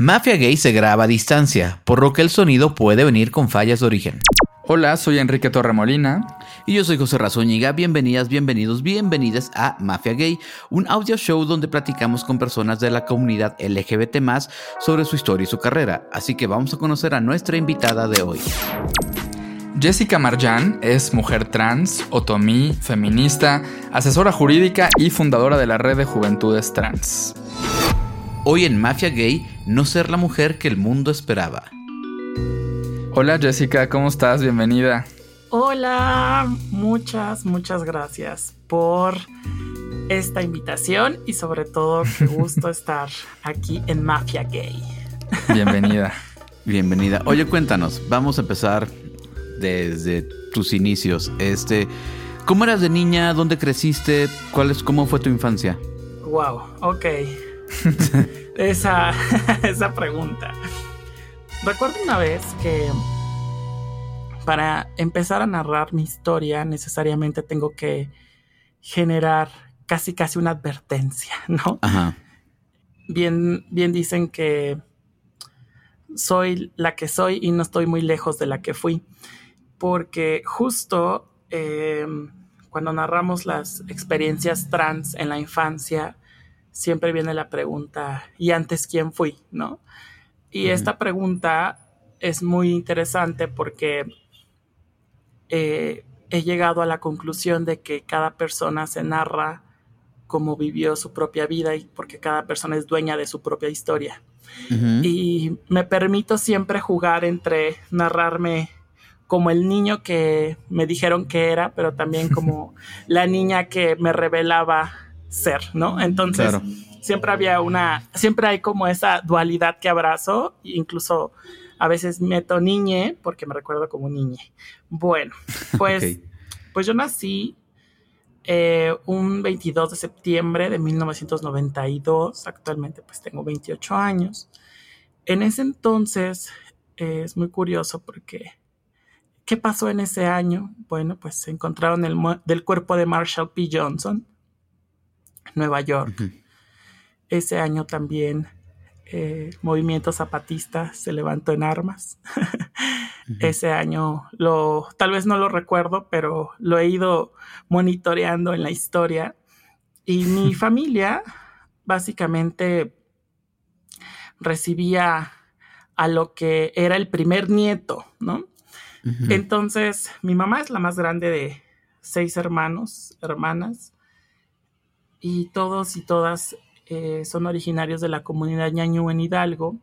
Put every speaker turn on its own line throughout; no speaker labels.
Mafia Gay se graba a distancia, por lo que el sonido puede venir con fallas de origen.
Hola, soy Enrique Torremolina.
Y yo soy José Razúñiga. Bienvenidas, bienvenidos, bienvenidas a Mafia Gay, un audio show donde platicamos con personas de la comunidad LGBT sobre su historia y su carrera. Así que vamos a conocer a nuestra invitada de hoy.
Jessica Marjan es mujer trans, otomí, feminista, asesora jurídica y fundadora de la red de juventudes trans.
Hoy en Mafia Gay, no ser la mujer que el mundo esperaba.
Hola Jessica, ¿cómo estás? Bienvenida.
Hola, muchas, muchas gracias por esta invitación y sobre todo qué gusto estar aquí en Mafia Gay.
Bienvenida.
Bienvenida. Oye, cuéntanos, vamos a empezar desde tus inicios. Este, ¿cómo eras de niña? ¿Dónde creciste? ¿Cuál es, cómo fue tu infancia?
Wow, ok. Esa, esa pregunta. Recuerdo una vez que para empezar a narrar mi historia necesariamente tengo que generar casi casi una advertencia, ¿no? Bien, bien dicen que soy la que soy y no estoy muy lejos de la que fui, porque justo em, cuando narramos las experiencias trans en la infancia, siempre viene la pregunta, ¿y antes quién fui? ¿No? Y esta pregunta es muy interesante porque eh, he llegado a la conclusión de que cada persona se narra como vivió su propia vida y porque cada persona es dueña de su propia historia. Y me permito siempre jugar entre narrarme como el niño que me dijeron que era, pero también como la niña que me revelaba ser, ¿no? Entonces, siempre había una, siempre hay como esa dualidad que abrazo, incluso a veces meto niñe porque me recuerdo como niñe. Bueno, pues, pues yo nací eh, un 22 de septiembre de 1992, actualmente pues tengo 28 años. En ese entonces eh, es muy curioso porque ¿qué pasó en ese año? Bueno, pues se encontraron el del cuerpo de Marshall P. Johnson, Nueva York. Ese año también eh, Movimiento Zapatista se levantó en armas. Ese año lo, tal vez no lo recuerdo, pero lo he ido monitoreando en la historia. Y mi familia básicamente recibía a lo que era el primer nieto, ¿no? Entonces, mi mamá es la más grande de seis hermanos, hermanas, y todos y todas eh, son originarios de la comunidad ñañú en Hidalgo,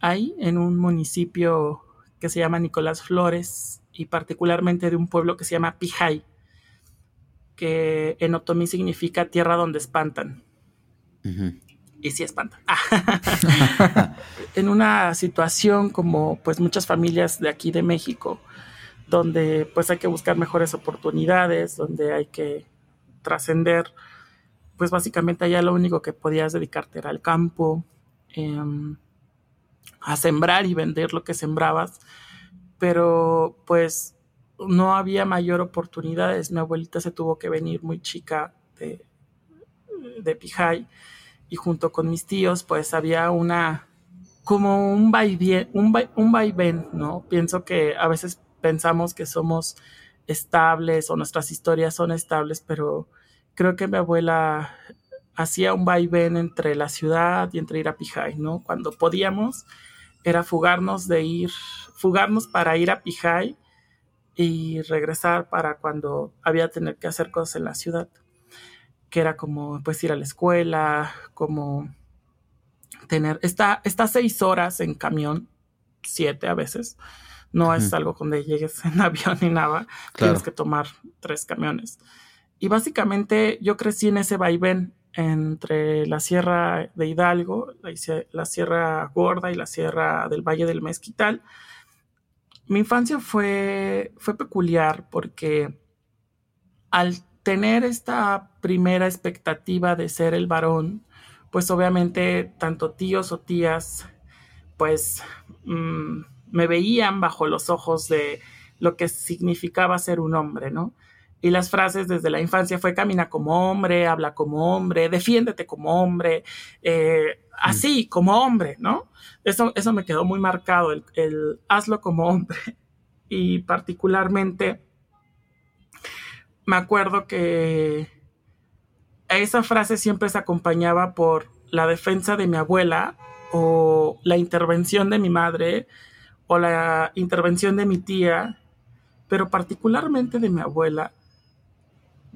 ahí en un municipio que se llama Nicolás Flores y particularmente de un pueblo que se llama Pijay, que en otomí significa tierra donde espantan. Y sí espantan. en una situación como pues muchas familias de aquí de México, donde pues hay que buscar mejores oportunidades, donde hay que trascender pues básicamente allá lo único que podías dedicarte era al campo, em, a sembrar y vender lo que sembrabas, pero pues no había mayor oportunidades. Mi abuelita se tuvo que venir muy chica de, de Pijay y junto con mis tíos pues había una como un vaivén, un, un vaivén, ¿no? Pienso que a veces pensamos que somos estables o nuestras historias son estables, pero creo que mi abuela hacía un vaivén entre la ciudad y entre ir a Pijay, ¿no? Cuando podíamos era fugarnos de ir, fugarnos para ir a Pijay y regresar para cuando había tener que hacer cosas en la ciudad, que era como pues ir a la escuela, como tener, está, está seis horas en camión, siete a veces, no es algo donde llegues en avión ni nada, tienes que tomar tres camiones. Y básicamente yo crecí en ese vaivén entre la Sierra de Hidalgo, la, Sierra Gorda y la Sierra del Valle del Mezquital. Mi infancia fue, fue peculiar porque al tener esta primera expectativa de ser el varón, pues obviamente tanto tíos o tías, pues mm, me veían bajo los ojos de lo que significaba ser un hombre, ¿no? Y las frases desde la infancia fue camina como hombre, habla como hombre, defiéndete como hombre, eh, así, como hombre, ¿no? Eso, eso me quedó muy marcado, el, el hazlo como hombre. Y particularmente me acuerdo que esa frase siempre se acompañaba por la defensa de mi abuela o la intervención de mi madre o la intervención de mi tía, pero particularmente de mi abuela,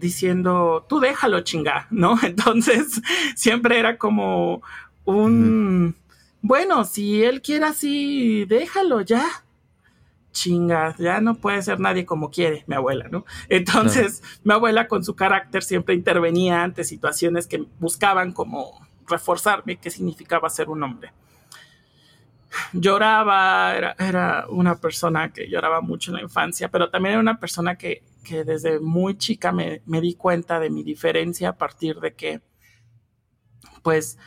diciendo, tú déjalo chinga, ¿no? Entonces siempre era como un, bueno, si él quiere así, déjalo ya, chinga, ya no puede ser nadie como quiere, mi abuela, ¿no? Entonces, mi abuela con su carácter siempre intervenía ante situaciones que buscaban como reforzarme qué significaba ser un hombre. Lloraba, era, una persona que lloraba mucho en la infancia, pero también era una persona que, que desde muy chica me, me di cuenta de mi diferencia a partir de que, pues,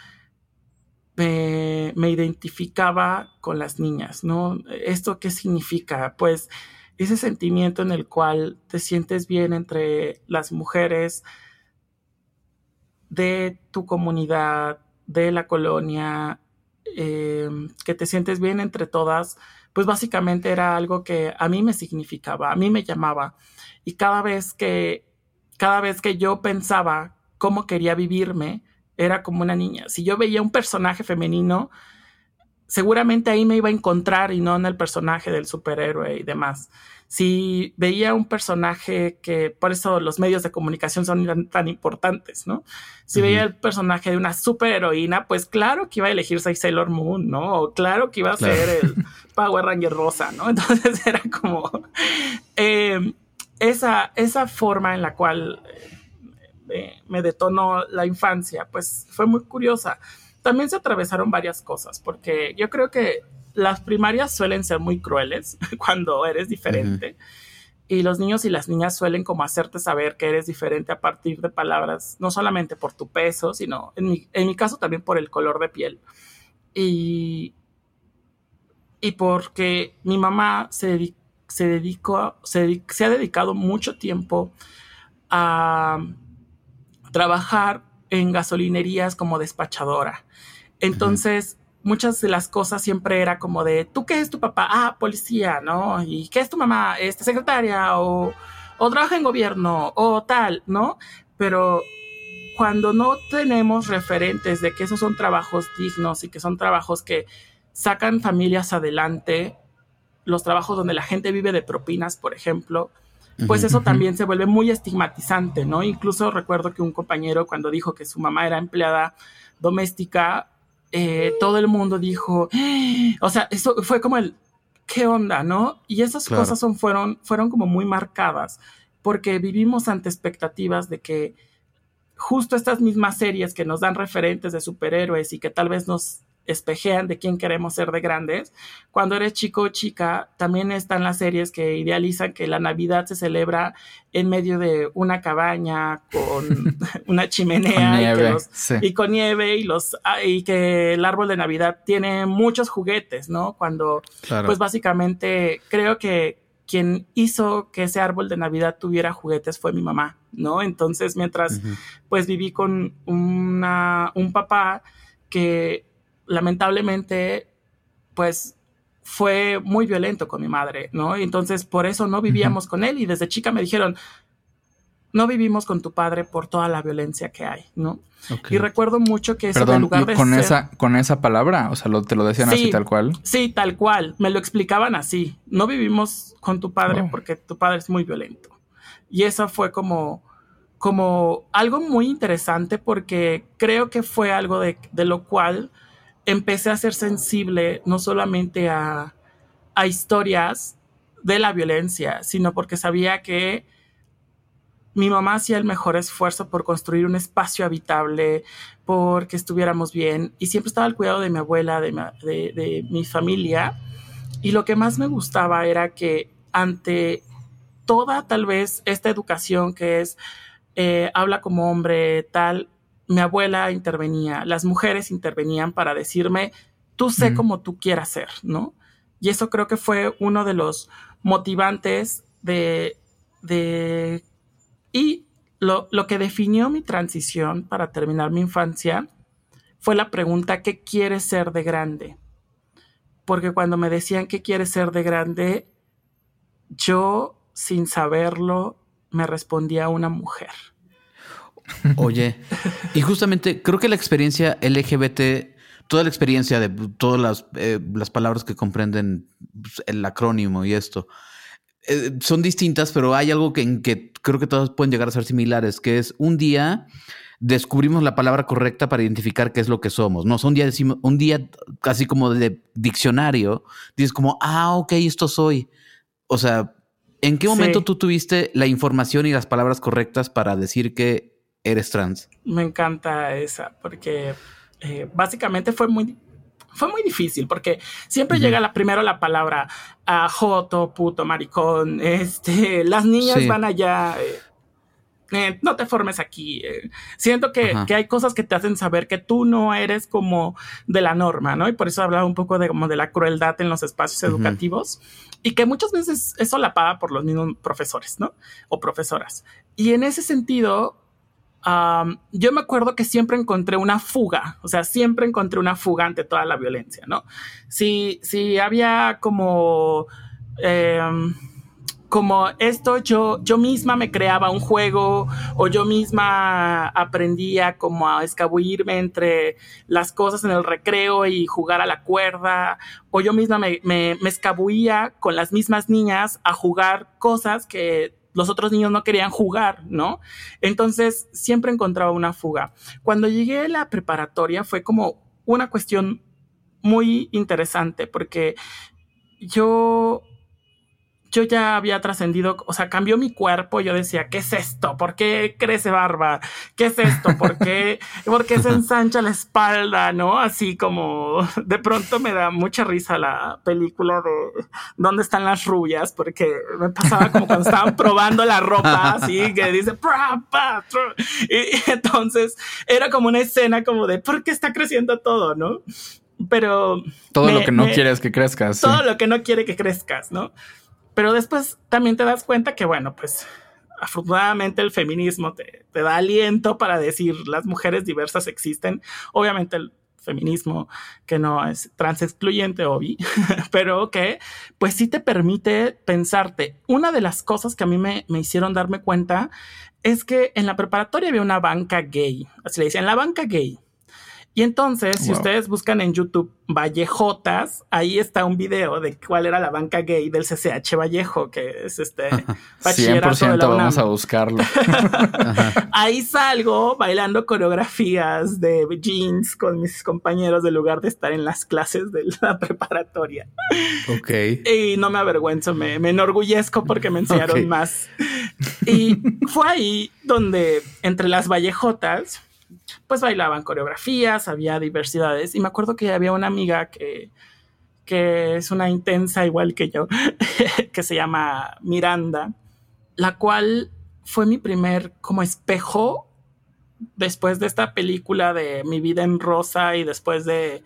me, identificaba con las niñas, ¿no? ¿Esto qué significa? Pues ese sentimiento en el cual te sientes bien entre las mujeres de tu comunidad, de la colonia, em, que te sientes bien entre todas, pues básicamente era algo que a mí me significaba, a mí me llamaba. Y cada vez que, cada vez que yo pensaba cómo quería vivirme, era como una niña. Si yo veía un personaje femenino, seguramente ahí me iba a encontrar y no en el personaje del superhéroe y demás. Si veía un personaje que, por eso los medios de comunicación son tan, importantes, ¿no? Si veía el personaje de una superheroína, pues claro que iba a elegirse Sailor Moon, ¿no? O claro que iba a ser el Power Ranger rosa, ¿no? Entonces era como eh, esa, esa forma en la cual me, detonó la infancia, pues fue muy curiosa. También se atravesaron varias cosas, porque yo creo que las primarias suelen ser muy crueles cuando eres diferente. Y los niños y las niñas suelen como hacerte saber que eres diferente a partir de palabras, no solamente por tu peso, sino en mi, en mi caso también por el color de piel. Y, y porque mi mamá se, se dedicó, se, se ha dedicado mucho tiempo a trabajar en gasolinerías como despachadora. Entonces, muchas de las cosas siempre era como de, ¿tú qué es tu papá? Ah, policía, ¿no? ¿Y qué es tu mamá? Este, secretaria o, o trabaja en gobierno o tal, ¿no? Pero cuando no tenemos referentes de que esos son trabajos dignos y que son trabajos que sacan familias adelante, los trabajos donde la gente vive de propinas, por ejemplo, pues eso también se vuelve muy estigmatizante, ¿no? Incluso recuerdo que un compañero cuando dijo que su mamá era empleada doméstica, eh, todo el mundo dijo, o sea, eso fue como el, ¿qué onda, no? Y esas cosas son, fueron, fueron como muy marcadas, porque vivimos ante expectativas de que justo estas mismas series que nos dan referentes de superhéroes y que tal vez nos espejean de quién queremos ser de grandes. Cuando eres chico o chica, también están las series que idealizan que la Navidad se celebra en medio de una cabaña con una chimenea y, con nieve y los ah, y que el árbol de Navidad tiene muchos juguetes, ¿no? Cuando pues básicamente creo que quien hizo que ese árbol de Navidad tuviera juguetes fue mi mamá, ¿no? Entonces, mientras pues viví con una, un papá que lamentablemente, pues fue muy violento con mi madre, ¿no? Entonces, por eso no vivíamos con él y desde chica me dijeron, no vivimos con tu padre por toda la violencia que hay, ¿no? Y recuerdo mucho que
eso lugar de con esa con esa palabra, o sea, te lo decían así tal cual.
Sí, tal cual, me lo explicaban así. No vivimos con tu padre porque tu padre es muy violento. Y eso fue como como algo muy interesante porque creo que fue algo de, de lo cual empecé a ser sensible no solamente a, historias de la violencia, sino porque sabía que mi mamá hacía el mejor esfuerzo por construir un espacio habitable, porque estuviéramos bien, y siempre estaba al cuidado de mi abuela, de mi, familia, y lo que más me gustaba era que ante toda tal vez esta educación que es eh, habla como hombre, tal, mi abuela intervenía, las mujeres intervenían para decirme, tú sé como tú quieras ser, ¿no? Y eso creo que fue uno de los motivantes de, de Y lo, lo que definió mi transición para terminar mi infancia fue la pregunta, ¿qué quieres ser de grande? Porque cuando me decían qué quieres ser de grande, yo, sin saberlo, me respondía una mujer.
Oye, y justamente creo que la experiencia LGBT, toda la experiencia de todas las, eh, las palabras que comprenden pues, el acrónimo y esto, eh, son distintas, pero hay algo que, en que creo que todas pueden llegar a ser similares, que es un día descubrimos la palabra correcta para identificar qué es lo que somos. No, un día decimos, un día casi como de diccionario, dices como, ah, ok, esto soy. O sea, ¿en qué momento tú tuviste la información y las palabras correctas para decir que eres trans?
Me encanta esa, porque eh, básicamente fue muy, fue muy difícil porque siempre llega la, primero la palabra a joto, puto, maricón, este, las niñas van allá, eh, eh, no te formes aquí. Eh. Siento que, hay cosas que te hacen saber que tú no eres como de la norma, ¿no? Y por eso hablaba un poco de como de la crueldad en los espacios educativos y que muchas veces eso la paga por los mismos profesores, ¿no? O profesoras. Y en ese sentido, yo me acuerdo que siempre encontré una fuga, o sea, siempre encontré una fuga ante toda la violencia, ¿no? Si, si había como... Em, como esto yo, yo misma me creaba un juego o yo misma aprendía como a escabullirme entre las cosas en el recreo y jugar a la cuerda o yo misma me, me, me escabullía con las mismas niñas a jugar cosas que los otros niños no querían jugar, ¿no? Entonces siempre encontraba una fuga. Cuando llegué a la preparatoria fue como una cuestión muy interesante porque yo yo ya había trascendido, o sea, cambió mi cuerpo. Yo decía, ¿qué es esto? ¿Por qué crece barba? ¿Qué es esto? ¿Por qué, ¿por qué se ensancha la espalda? ¿No? Así como de pronto me da mucha risa la película de ¿Dónde están las rubias? Porque me pasaba como cuando estaban probando la ropa, así que dice, y entonces era como una escena como de, ¿por qué está creciendo todo? ¿No? Pero...
Todo lo que no quieres que crezcas.
Todo lo que no quiere que crezcas, ¿no? Pero después también te das cuenta que, bueno, pues afortunadamente el feminismo te, da aliento para decir las mujeres diversas existen. Obviamente el feminismo que no es trans excluyente, obvio, pero que pues sí te permite pensarte. Una de las cosas que a mí me, me hicieron darme cuenta es que en la preparatoria había una banca gay, así le decían, la banca gay. Y entonces, si ustedes buscan en YouTube Vallejotas, ahí está un video de cuál era la banca gay del CCH Vallejo, que es este
100% vamos a buscarlo.
ahí salgo bailando coreografías de jeans con mis compañeros de lugar de estar en las clases de la preparatoria.
Ok.
Y no me avergüenzo, me, enorgullezco porque me enseñaron más. Y fue ahí donde, entre las Vallejotas, pues bailaban coreografías, había diversidades. Y me acuerdo que había una amiga que, que es una intensa igual que yo, que se llama Miranda, la cual fue mi primer como espejo después de esta película de Mi vida en rosa y después de,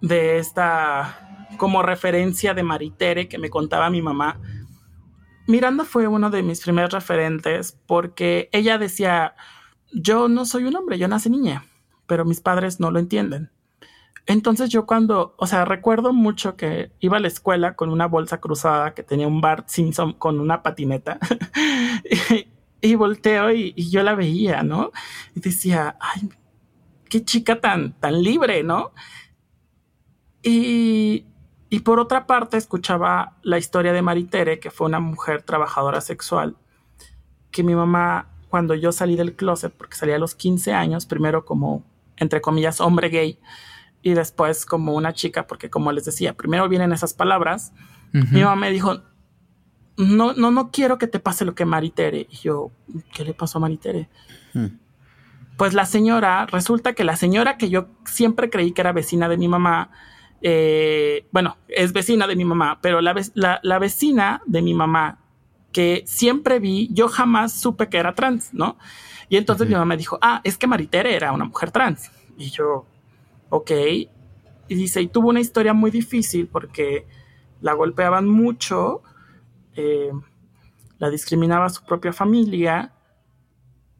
de esta como referencia de Maritere que me contaba mi mamá. Miranda fue uno de mis primeros referentes porque ella decía, yo no soy un hombre, yo nací niña, pero mis padres no lo entienden. Entonces yo cuando, o sea, recuerdo mucho que iba a la escuela con una bolsa cruzada que tenía un Bart Simpson con una patineta y, volteo y, yo la veía, ¿no? Y decía, ay, qué chica tan, tan libre, ¿no? Y, y por otra parte escuchaba la historia de Maritere, que fue una mujer trabajadora sexual, que mi mamá cuando yo salí del closet, porque salí a los 15 años, primero como, entre comillas, hombre gay, y después como una chica, porque como les decía, primero vienen esas palabras, mi mamá me dijo, no, no, no quiero que te pase lo que Maritere. Y yo, ¿qué le pasó a Maritere? Hmm. Pues la señora, resulta que la señora que yo siempre creí que era vecina de mi mamá, eh, bueno, es vecina de mi mamá, pero la, la, la vecina de mi mamá que siempre vi, yo jamás supe que era trans, ¿no? Y entonces mi mamá me dijo, ah, es que Maritere era una mujer trans. Y yo, ok. Y dice, y tuvo una historia muy difícil porque la golpeaban mucho, eh, la discriminaba su propia familia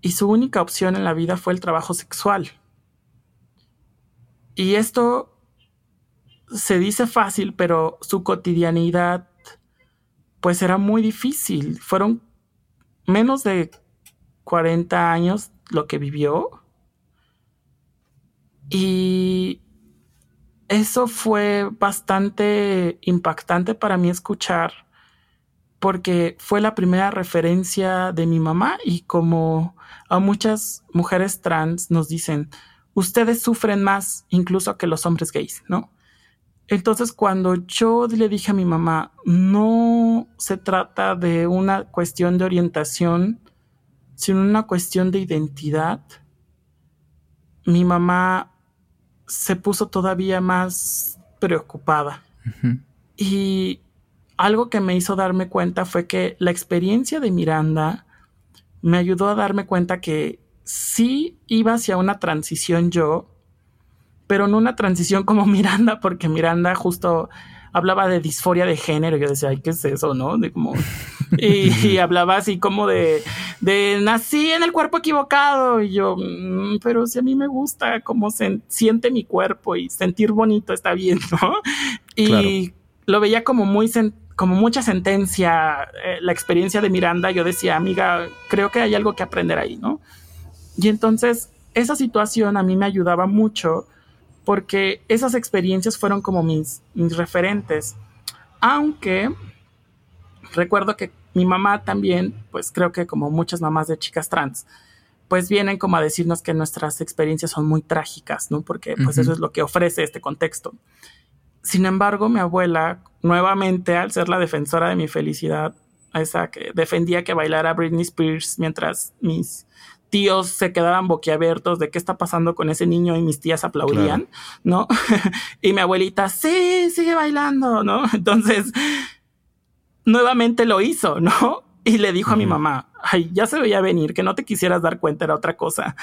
y su única opción en la vida fue el trabajo sexual. Y esto se dice fácil, pero su cotidianidad pues era muy difícil. Fueron menos de 40 años lo que vivió. Y eso fue bastante impactante para mí escuchar porque fue la primera referencia de mi mamá y como a muchas mujeres trans nos dicen, ustedes sufren más incluso que los hombres gays, ¿no? Entonces cuando yo le dije a mi mamá, no se trata de una cuestión de orientación, sino una cuestión de identidad, mi mamá se puso todavía más preocupada. Y algo que me hizo darme cuenta fue que la experiencia de Miranda me ayudó a darme cuenta que sí iba hacia una transición yo, pero no una transición como Miranda, porque Miranda justo hablaba de disforia de género. Yo decía, ay, ¿qué es eso? ¿No? De como, y, hablaba así como de, de nací en el cuerpo equivocado. Y yo, mm, pero si a mí me gusta cómo se siente mi cuerpo y sentir bonito está bien, ¿no? Y lo veía como muy, como mucha sentencia, eh, la experiencia de Miranda. Yo decía, amiga, creo que hay algo que aprender ahí, ¿no? Y entonces esa situación a mí me ayudaba mucho porque esas experiencias fueron como mis, mis referentes. Aunque recuerdo que mi mamá también, pues creo que como muchas mamás de chicas trans, pues vienen como a decirnos que nuestras experiencias son muy trágicas, ¿no? Porque pues eso es lo que ofrece este contexto. Sin embargo, mi abuela, nuevamente, al ser la defensora de mi felicidad, esa que defendía que bailara Britney Spears mientras mis tíos se quedaban boquiabiertos de qué está pasando con ese niño y mis tías aplaudían, ¿no? y mi abuelita, sí, sigue bailando, ¿no? Entonces, nuevamente lo hizo, ¿no? Y le dijo a mi mamá, ay, ya se veía venir, que no te quisieras dar cuenta, era otra cosa.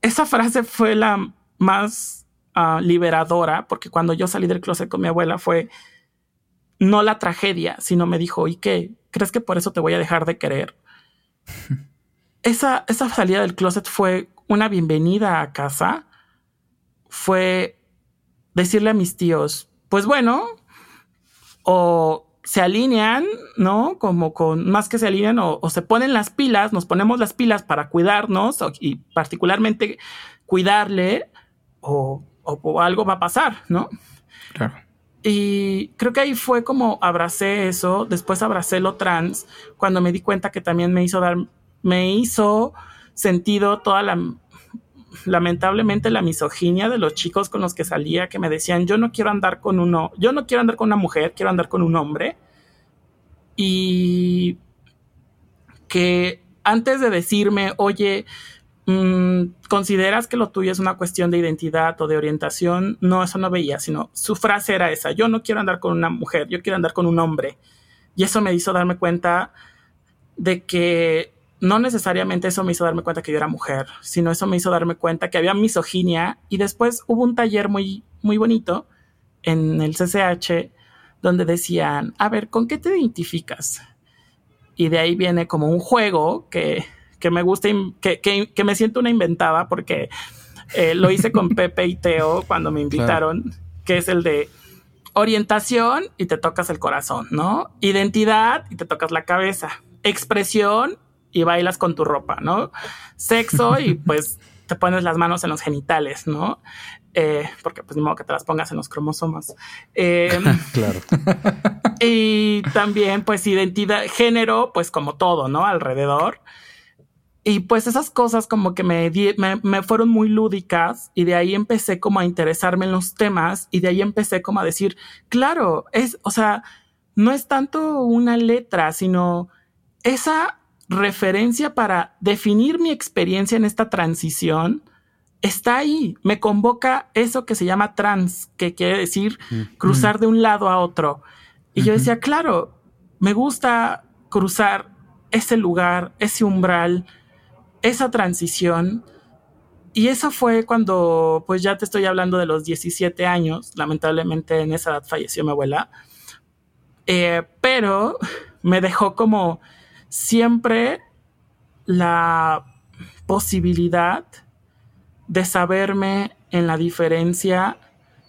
Esa frase fue la más ah, liberadora, porque cuando yo salí del closet con mi abuela fue no la tragedia, sino me dijo, ¿y qué? ¿Crees que por eso te voy a dejar de querer? esa, salida del closet fue una bienvenida a casa. Fue decirle a mis tíos, pues bueno, o se alinean, ¿no? Como con más que se alinean o, se ponen las pilas, nos ponemos las pilas para cuidarnos y particularmente cuidarle o, o, algo va a pasar, ¿no? Claro. Y creo que ahí fue como abracé eso, después abracé lo trans, cuando me di cuenta que también me hizo dar me hizo sentido toda la lamentablemente la misoginia de los chicos con los que salía que me decían yo no quiero andar con uno, yo no quiero andar con una mujer, quiero andar con un hombre. Y que antes de decirme, oye, mm, ¿consideras que lo tuyo es una cuestión de identidad o de orientación? No, eso no veía, sino su frase era esa, yo no quiero andar con una mujer, yo quiero andar con un hombre. Y eso me hizo darme cuenta de que no necesariamente eso me hizo darme cuenta que yo era mujer, sino eso me hizo darme cuenta que había misoginia y después hubo un taller muy, muy bonito en el CCH donde decían, a ver, ¿con qué te identificas? Y de ahí viene como un juego que, me gusta, que, que, me siento una inventada porque eh, lo hice con Pepe y Teo cuando me invitaron, que es el de orientación y te tocas el corazón, ¿no? Identidad y te tocas la cabeza. Expresión y bailas con tu ropa, ¿no? Sexo y pues te pones las manos en los genitales, ¿no? Eh, porque pues ni modo que te las pongas en los cromosomas. Em, claro. y también pues identidad, género, pues como todo, ¿no? Alrededor. Y pues esas cosas como que me, me, me, fueron muy lúdicas y de ahí empecé como a interesarme en los temas y de ahí empecé como a decir, claro, es, o sea, no es tanto una letra, sino esa referencia para definir mi experiencia en esta transición está ahí. Me convoca eso que se llama trans, que quiere decir cruzar de un lado a otro. Y yo decía, claro, me gusta cruzar ese lugar, ese umbral, esa transición. Y eso fue cuando, pues ya te estoy hablando de los 17 años, lamentablemente en esa edad falleció mi abuela, eh, pero me dejó como siempre la posibilidad de saberme en la diferencia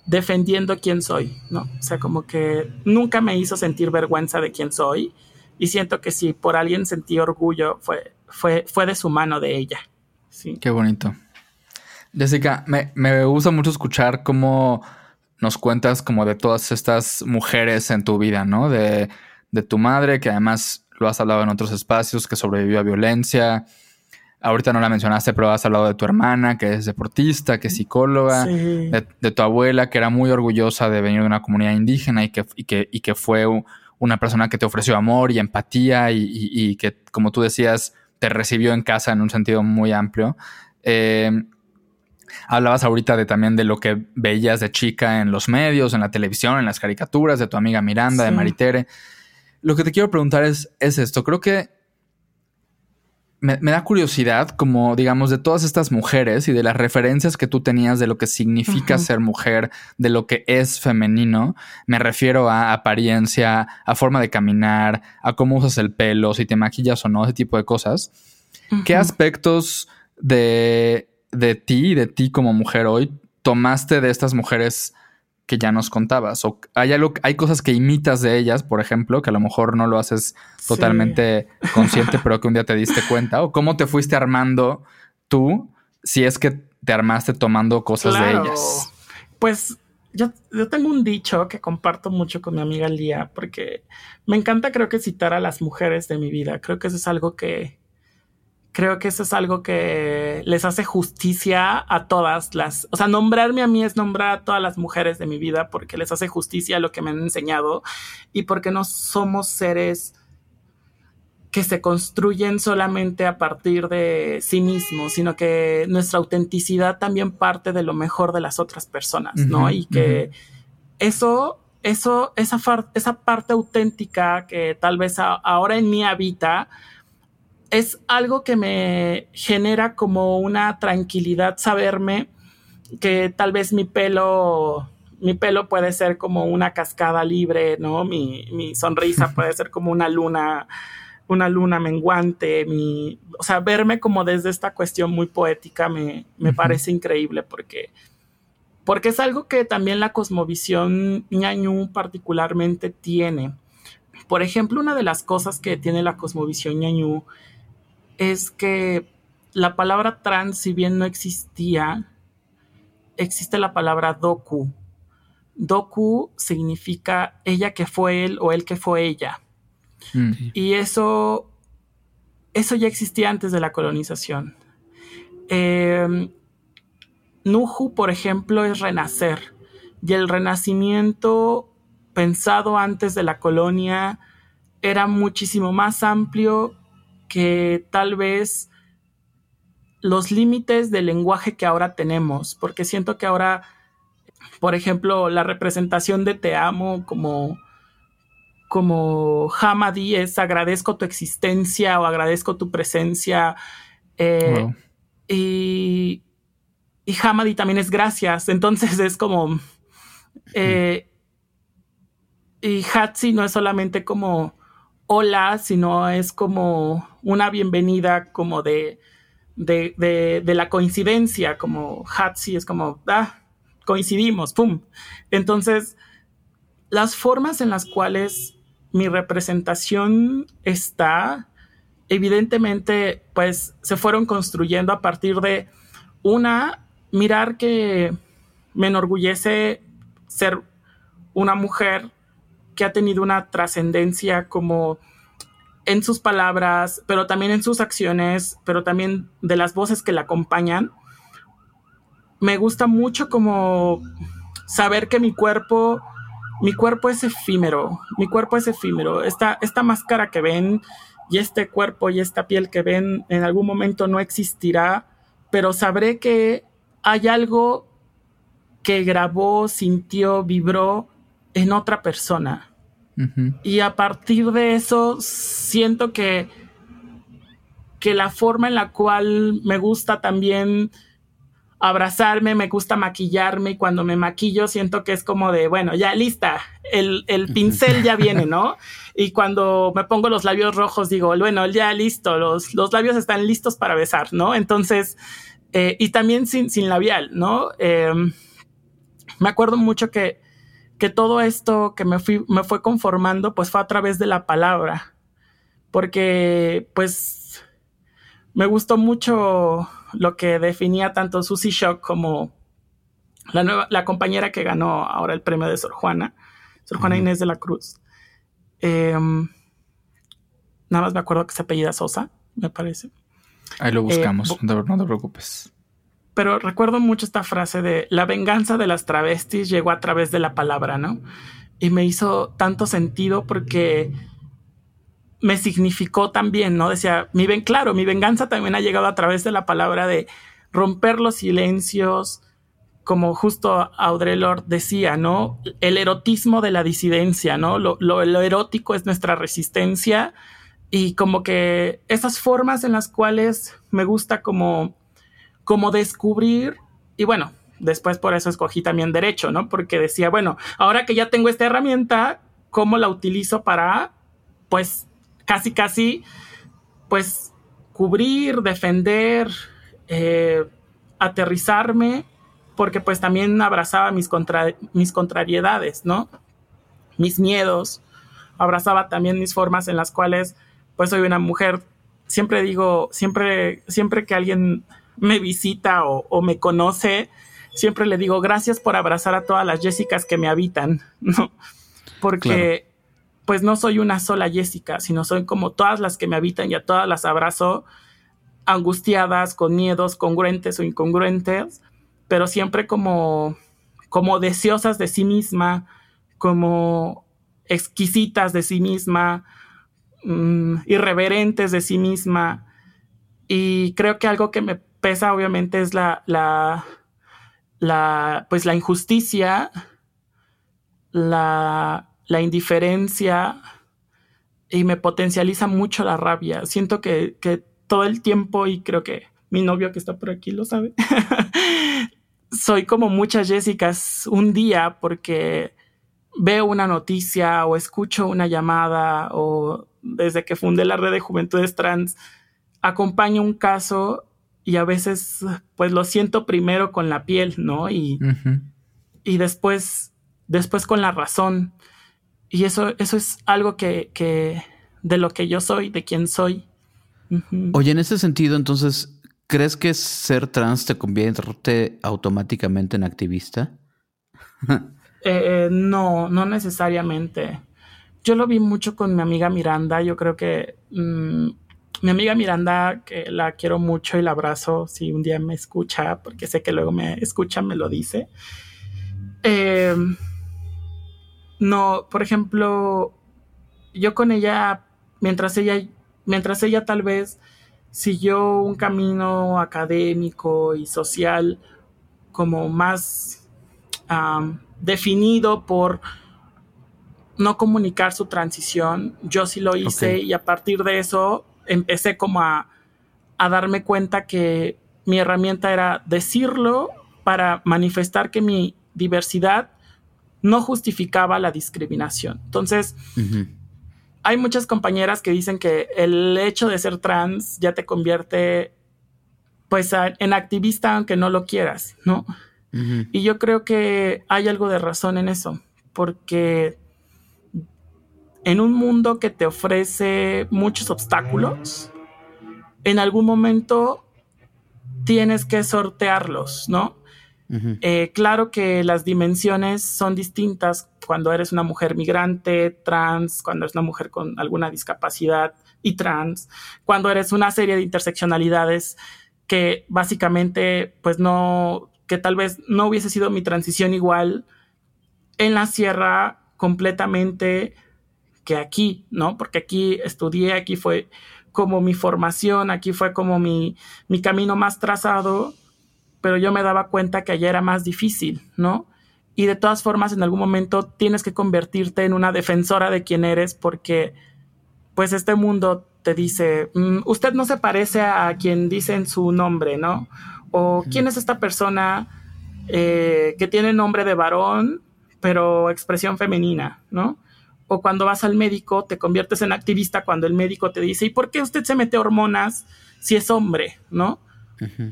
defendiendo quién soy, ¿no? O sea, como que nunca me hizo sentir vergüenza de quién soy y siento que si por alguien sentí orgullo fue, fue, fue de su mano de ella. Sí.
Qué bonito. Jessica, me, me gusta mucho escuchar cómo nos cuentas como de todas estas mujeres en tu vida, ¿no? De, de tu madre, que además lo has hablado en otros espacios, que sobrevivió a violencia. Ahorita no la mencionaste, pero has hablado de tu hermana, que es deportista, que es psicóloga, de, tu abuela, que era muy orgullosa de venir de una comunidad indígena y que, y que, y que fue una persona que te ofreció amor y empatía y, que, como tú decías, te recibió en casa en un sentido muy amplio. Eh, hablabas ahorita de también de lo que veías de chica en los medios, en la televisión, en las caricaturas, de tu amiga Miranda, de Maritere. Lo que te quiero preguntar es, es esto. Creo que me, da curiosidad, como digamos, de todas estas mujeres y de las referencias que tú tenías de lo que significa ser mujer, de lo que es femenino. Me refiero a apariencia, a forma de caminar, a cómo usas el pelo, si te maquillas o no, ese tipo de cosas. ¿Qué aspectos de, de ti, de ti como mujer hoy, tomaste de estas mujeres que ya nos contabas? ¿O hay, algo, hay cosas que imitas de ellas, por ejemplo, que a lo mejor no lo haces totalmente consciente, pero que un día te diste cuenta? ¿O cómo te fuiste armando tú si es que te armaste tomando cosas de ellas?
Pues yo, yo, tengo un dicho que comparto mucho con mi amiga Lía, porque me encanta creo que citar a las mujeres de mi vida. Creo que eso es algo que, creo que eso es algo que les hace justicia a todas las, o sea, nombrarme a mí es nombrar a todas las mujeres de mi vida porque les hace justicia a lo que me han enseñado y porque no somos seres que se construyen solamente a partir de sí mismos, sino que nuestra autenticidad también parte de lo mejor de las otras personas, ¿no? Y que eso, eso, esa, esa parte auténtica que tal vez ahora en mí habita, es algo que me genera como una tranquilidad saberme que tal vez mi pelo, mi pelo puede ser como una cascada libre, ¿no? Mi, sonrisa puede ser como una luna, una luna menguante, mi, o sea, verme como desde esta cuestión muy poética me, me parece increíble porque, porque es algo que también la cosmovisión ñañú particularmente tiene. Por ejemplo, una de las cosas que tiene la cosmovisión ñañú es que la palabra trans, si bien no existía, existe la palabra doku. Doku significa ella que fue él o él que fue ella. Mm. Y eso, eso ya existía antes de la colonización. Em, Nuhu, por ejemplo, es renacer. Y el renacimiento pensado antes de la colonia era muchísimo más amplio que tal vez los límites del lenguaje que ahora tenemos, porque siento que ahora, por ejemplo, la representación de te amo como como Hamadi es agradezco tu existencia o agradezco tu presencia. Eh, y, y Hamadi también es gracias. Entonces es como. Eh, y Hatsi no es solamente como hola, sino es como una bienvenida como de, de, la coincidencia, como Hatsi es como, ah, coincidimos, ¡pum! Entonces, las formas en las cuales mi representación está, evidentemente, pues se fueron construyendo a partir de una, mirar que me enorgullece ser una mujer que ha tenido una trascendencia como en sus palabras, pero también en sus acciones, pero también de las voces que la acompañan. Me gusta mucho como saber que mi cuerpo, mi cuerpo es efímero, mi cuerpo es efímero. Esta, esta máscara que ven y este cuerpo y esta piel que ven en algún momento no existirá, pero sabré que hay algo que grabó, sintió, vibró en otra persona. Y a partir de eso, siento que, que la forma en la cual me gusta también abrazarme, me gusta maquillarme y cuando me maquillo siento que es como de, bueno, ya lista, el, el pincel ya viene, ¿no? Y cuando me pongo los labios rojos digo, bueno, ya listo, los, los labios están listos para besar, ¿no? Entonces, eh, y también sin, sin labial, ¿no? Em, me acuerdo mucho que, que todo esto que me, fui, me fue conformando, pues fue a través de la palabra, porque pues me gustó mucho lo que definía tanto Susie Shock como la, nueva, la compañera que ganó ahora el premio de Sor Juana, Sor Juana Inés de la Cruz. Em, nada más me acuerdo que se apellida Sosa, me parece.
Ahí lo buscamos, eh, no te preocupes.
Pero recuerdo mucho esta frase de la venganza de las travestis llegó a través de la palabra, ¿no? Y me hizo tanto sentido porque me significó también, ¿no? Decía, mi ven, claro, mi venganza también ha llegado a través de la palabra de romper los silencios, como justo Audre Lorde decía, ¿no? El erotismo de la disidencia, ¿no? Lo, lo, lo, erótico es nuestra resistencia y como que esas formas en las cuales me gusta como, como descubrir y bueno, después por eso escogí también derecho, ¿no? Porque decía, bueno, ahora que ya tengo esta herramienta, ¿cómo la utilizo para, pues, casi, casi, pues, cubrir, defender, eh, aterrizarme, porque pues también abrazaba mis, contra mis contrariedades, ¿no? Mis miedos, abrazaba también mis formas en las cuales, pues, soy una mujer. Siempre digo, siempre, siempre que alguien me visita o, o me conoce, siempre le digo gracias por abrazar a todas las Jessicas que me habitan, ¿no? Porque pues no soy una sola Jessica, sino soy como todas las que me habitan y a todas las abrazo angustiadas, con miedos, congruentes o incongruentes, pero siempre como, como deseosas de sí misma, como exquisitas de sí misma, mmm, irreverentes de sí misma. Y creo que algo que me pesa obviamente es la, la, la pues la injusticia, la la indiferencia y me potencializa mucho la rabia. Siento que, que todo el tiempo, y creo que mi novio que está por aquí lo sabe, soy como muchas Jessicas un día porque veo una noticia o escucho una llamada o desde que fundé la red de juventudes trans, acompaño un caso y a veces pues lo siento primero con la piel, ¿no? Y, uh -huh. y después, después con la razón. Y eso, eso es algo que, que de lo que yo soy, de quién soy.
Uh -huh. Oye, en ese sentido, entonces, ¿crees que ser trans te convierte automáticamente en activista?
eh, no, no necesariamente. Yo lo vi mucho con mi amiga Miranda. Yo creo que mmm, mi amiga Miranda, que la quiero mucho y la abrazo si un día me escucha, porque sé que luego me escucha, me lo dice. Eh, no, por ejemplo, yo con ella, mientras ella, mientras ella tal vez siguió un camino académico y social como más um, definido por no comunicar su transición, yo sí lo hice okay. y a partir de eso empecé como a, a darme cuenta que mi herramienta era decirlo para manifestar que mi diversidad no justificaba la discriminación. Entonces, uh -huh. hay muchas compañeras que dicen que el hecho de ser trans ya te convierte pues a, en activista aunque no lo quieras, ¿no? Uh -huh. Y yo creo que hay algo de razón en eso, porque en un mundo que te ofrece muchos obstáculos, en algún momento tienes que sortearlos, ¿no? Uh -huh. eh, claro que las dimensiones son distintas cuando eres una mujer migrante, trans, cuando eres una mujer con alguna discapacidad y trans, cuando eres una serie de interseccionalidades que básicamente, pues no, que tal vez no hubiese sido mi transición igual en la sierra completamente que aquí, ¿no? Porque aquí estudié, aquí fue como mi formación, aquí fue como mi, mi camino más trazado pero yo me daba cuenta que allá era más difícil, ¿no? Y de todas formas, en algún momento tienes que convertirte en una defensora de quien eres porque, pues, este mundo te dice, mm, usted no se parece a quien dice en su nombre, ¿no? O quién es esta persona eh, que tiene nombre de varón, pero expresión femenina, ¿no? O cuando vas al médico, te conviertes en activista cuando el médico te dice, ¿y por qué usted se mete hormonas si es hombre, ¿no?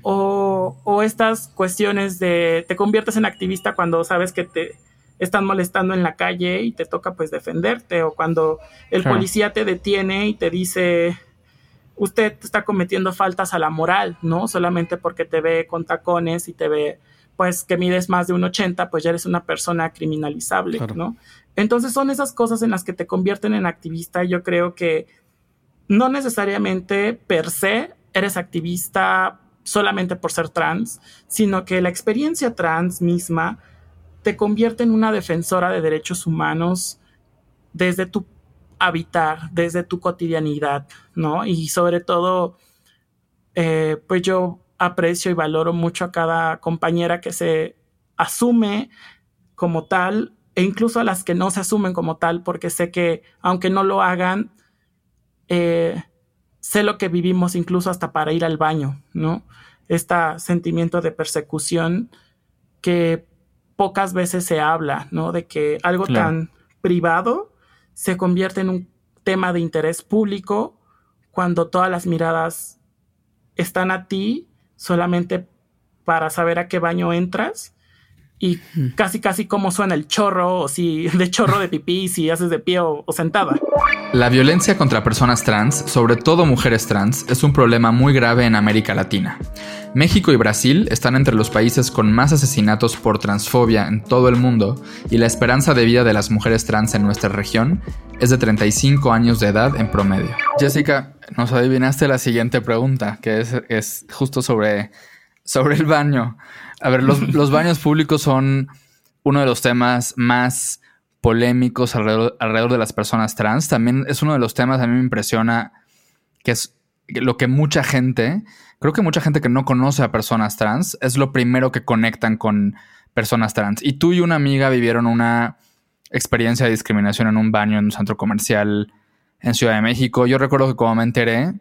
o, o, estas cuestiones de te conviertes en activista cuando sabes que te están molestando en la calle y te toca pues defenderte o cuando el policía te detiene y te dice usted está cometiendo faltas a la moral, ¿no? Solamente porque te ve con tacones y te ve pues que mides más de un 80, pues ya eres una persona criminalizable, ¿no? Entonces son esas cosas en las que te convierten en activista. Yo creo que no necesariamente per se eres activista solamente por ser trans, sino que la experiencia trans misma te convierte en una defensora de derechos humanos desde tu habitar, desde tu cotidianidad, ¿no? Y sobre todo, eh, pues yo aprecio y valoro mucho a cada compañera que se asume como tal e incluso a las que no se asumen como tal, porque sé que aunque no lo hagan, eh, sé lo que vivimos incluso hasta para ir al baño, ¿no? Este sentimiento de persecución que pocas veces se habla, ¿no? De que algo tan privado se convierte en un tema de interés público cuando todas las miradas están a ti solamente para saber a qué baño entras y casi casi cómo suena el chorro o si de chorro de pipí si haces de pie o, sentada.
La violencia contra personas trans, sobre todo mujeres trans, es un problema muy grave en América Latina. México y Brasil están entre los países con más asesinatos por transfobia en todo el mundo y la esperanza de vida de las mujeres trans en nuestra región es de 35 años de edad en promedio. Jessica, nos adivinaste la siguiente pregunta, que es, es justo sobre, sobre el baño. A ver, los, baños públicos son uno de los temas más polémicos alrededor, de las personas trans. También es uno de los temas, a mí me impresiona, que es lo que mucha gente, creo que mucha gente que no conoce a personas trans, es lo primero que conectan con personas trans. Y tú y una amiga vivieron una experiencia de discriminación en un baño en un centro comercial en Ciudad de México. Yo recuerdo que como me enteré,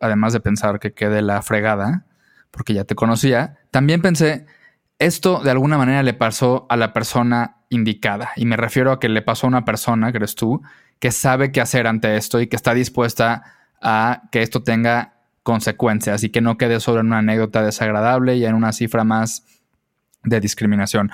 además de pensar que quedé la fregada, porque ya te conocía, también pensé, esto de alguna manera le pasó a la persona indicada. Y me refiero a que le pasó a una persona, eres tú, que sabe qué hacer ante esto y que está dispuesta a que esto tenga consecuencias y que no quede solo en una anécdota desagradable y en una cifra más de discriminación.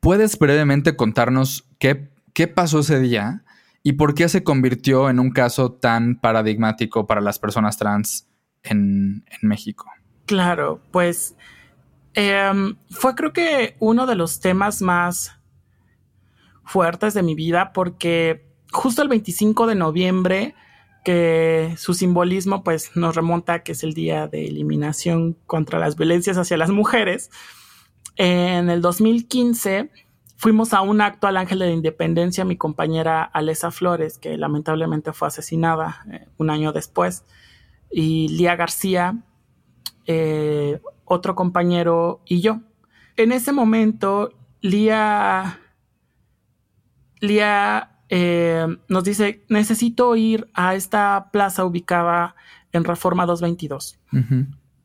¿Puedes brevemente contarnos qué, qué pasó ese día y por qué se convirtió en un caso tan paradigmático para las personas trans en, México?
Claro, pues em, fue creo que uno de los temas más fuertes de mi vida porque justo el 25 de noviembre, que su simbolismo pues nos remonta que es el día de eliminación contra las violencias hacia las mujeres, en el 2015 fuimos a un acto al Ángel de la Independencia, mi compañera Alesa Flores, que lamentablemente fue asesinada eh, un año después, y Lía García, eh, otro compañero y yo. En ese momento, Lía, Lía eh, nos dice, necesito ir a esta plaza ubicada en Reforma 222.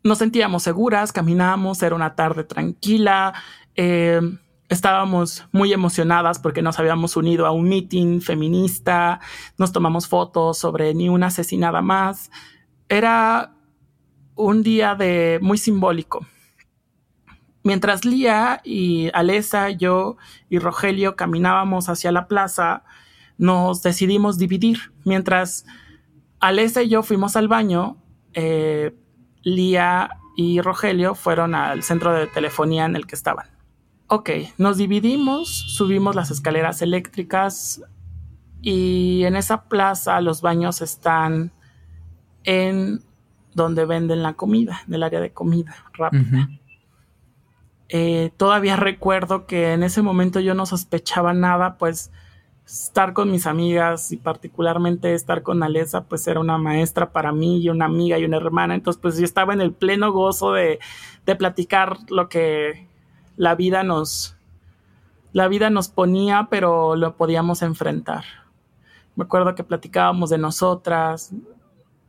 Nos sentíamos seguras, caminábamos, era una tarde tranquila, eh, estábamos muy emocionadas porque nos habíamos unido a un meeting feminista, nos tomamos fotos sobre ni una asesinada más. Era un día de muy simbólico. Mientras Lía y Alesa, yo y Rogelio caminábamos hacia la plaza, nos decidimos dividir. Mientras Alesa y yo fuimos al baño, eh, Lía y Rogelio fueron al centro de telefonía en el que estaban. Ok, nos dividimos, subimos las escaleras eléctricas y en esa plaza los baños están en donde venden la comida, del área de comida rápida. Eh, todavía recuerdo que en ese momento yo no sospechaba nada, pues estar con mis amigas y particularmente estar con Alesa, pues era una maestra para mí y una amiga y una hermana. Entonces, pues yo estaba en el pleno gozo de, de platicar lo que la vida nos, la vida nos ponía, pero lo podíamos enfrentar. Me acuerdo que platicábamos de nosotras,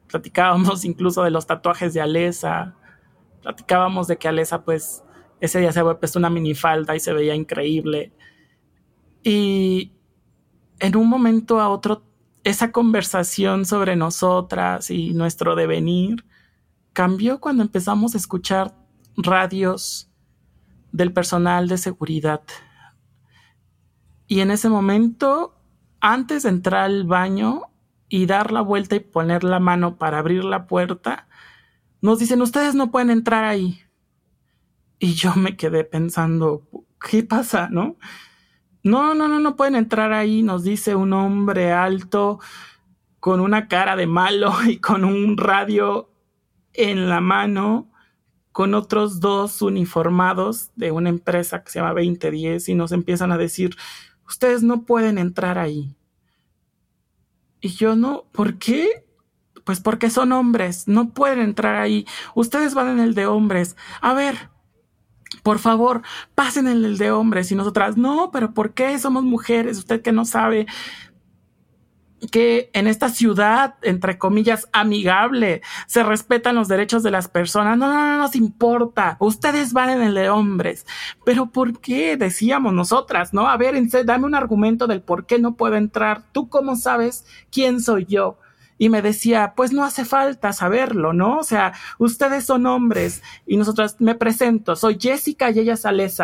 platicábamos incluso de los tatuajes de Alesa, platicábamos de que Alesa, pues, ese día se había puesto una minifalda y se veía increíble. Y en un momento a otro, esa conversación sobre nosotras y nuestro devenir cambió cuando empezamos a escuchar radios del personal de seguridad. Y en ese momento, antes de entrar al baño y dar la vuelta y poner la mano para abrir la puerta, nos dicen, ustedes no pueden entrar ahí. Y yo me quedé pensando, ¿qué pasa, no? No, no, no, no pueden entrar ahí, nos dice un hombre alto con una cara de malo y con un radio en la mano, con otros dos uniformados de una empresa que se llama 2010 y nos empiezan a decir, ustedes no pueden entrar ahí. Y yo no, ¿por qué? Pues porque son hombres, no pueden entrar ahí. Ustedes van en el de hombres. A ver, por favor, pasen en el de hombres. Y nosotras, no, pero ¿por qué somos mujeres? Usted que no sabe que en esta ciudad, entre comillas, amigable, se respetan los derechos de las personas. No, no, no nos importa. Ustedes van en el de hombres. Pero ¿por qué? Decíamos nosotras, ¿no? A ver, dame un argumento del por qué no puedo entrar. ¿Tú cómo sabes quién soy yo? Y me decía, pues no hace falta saberlo, ¿no? O sea, ustedes son hombres y nosotras me presento, soy Jessica y ella es.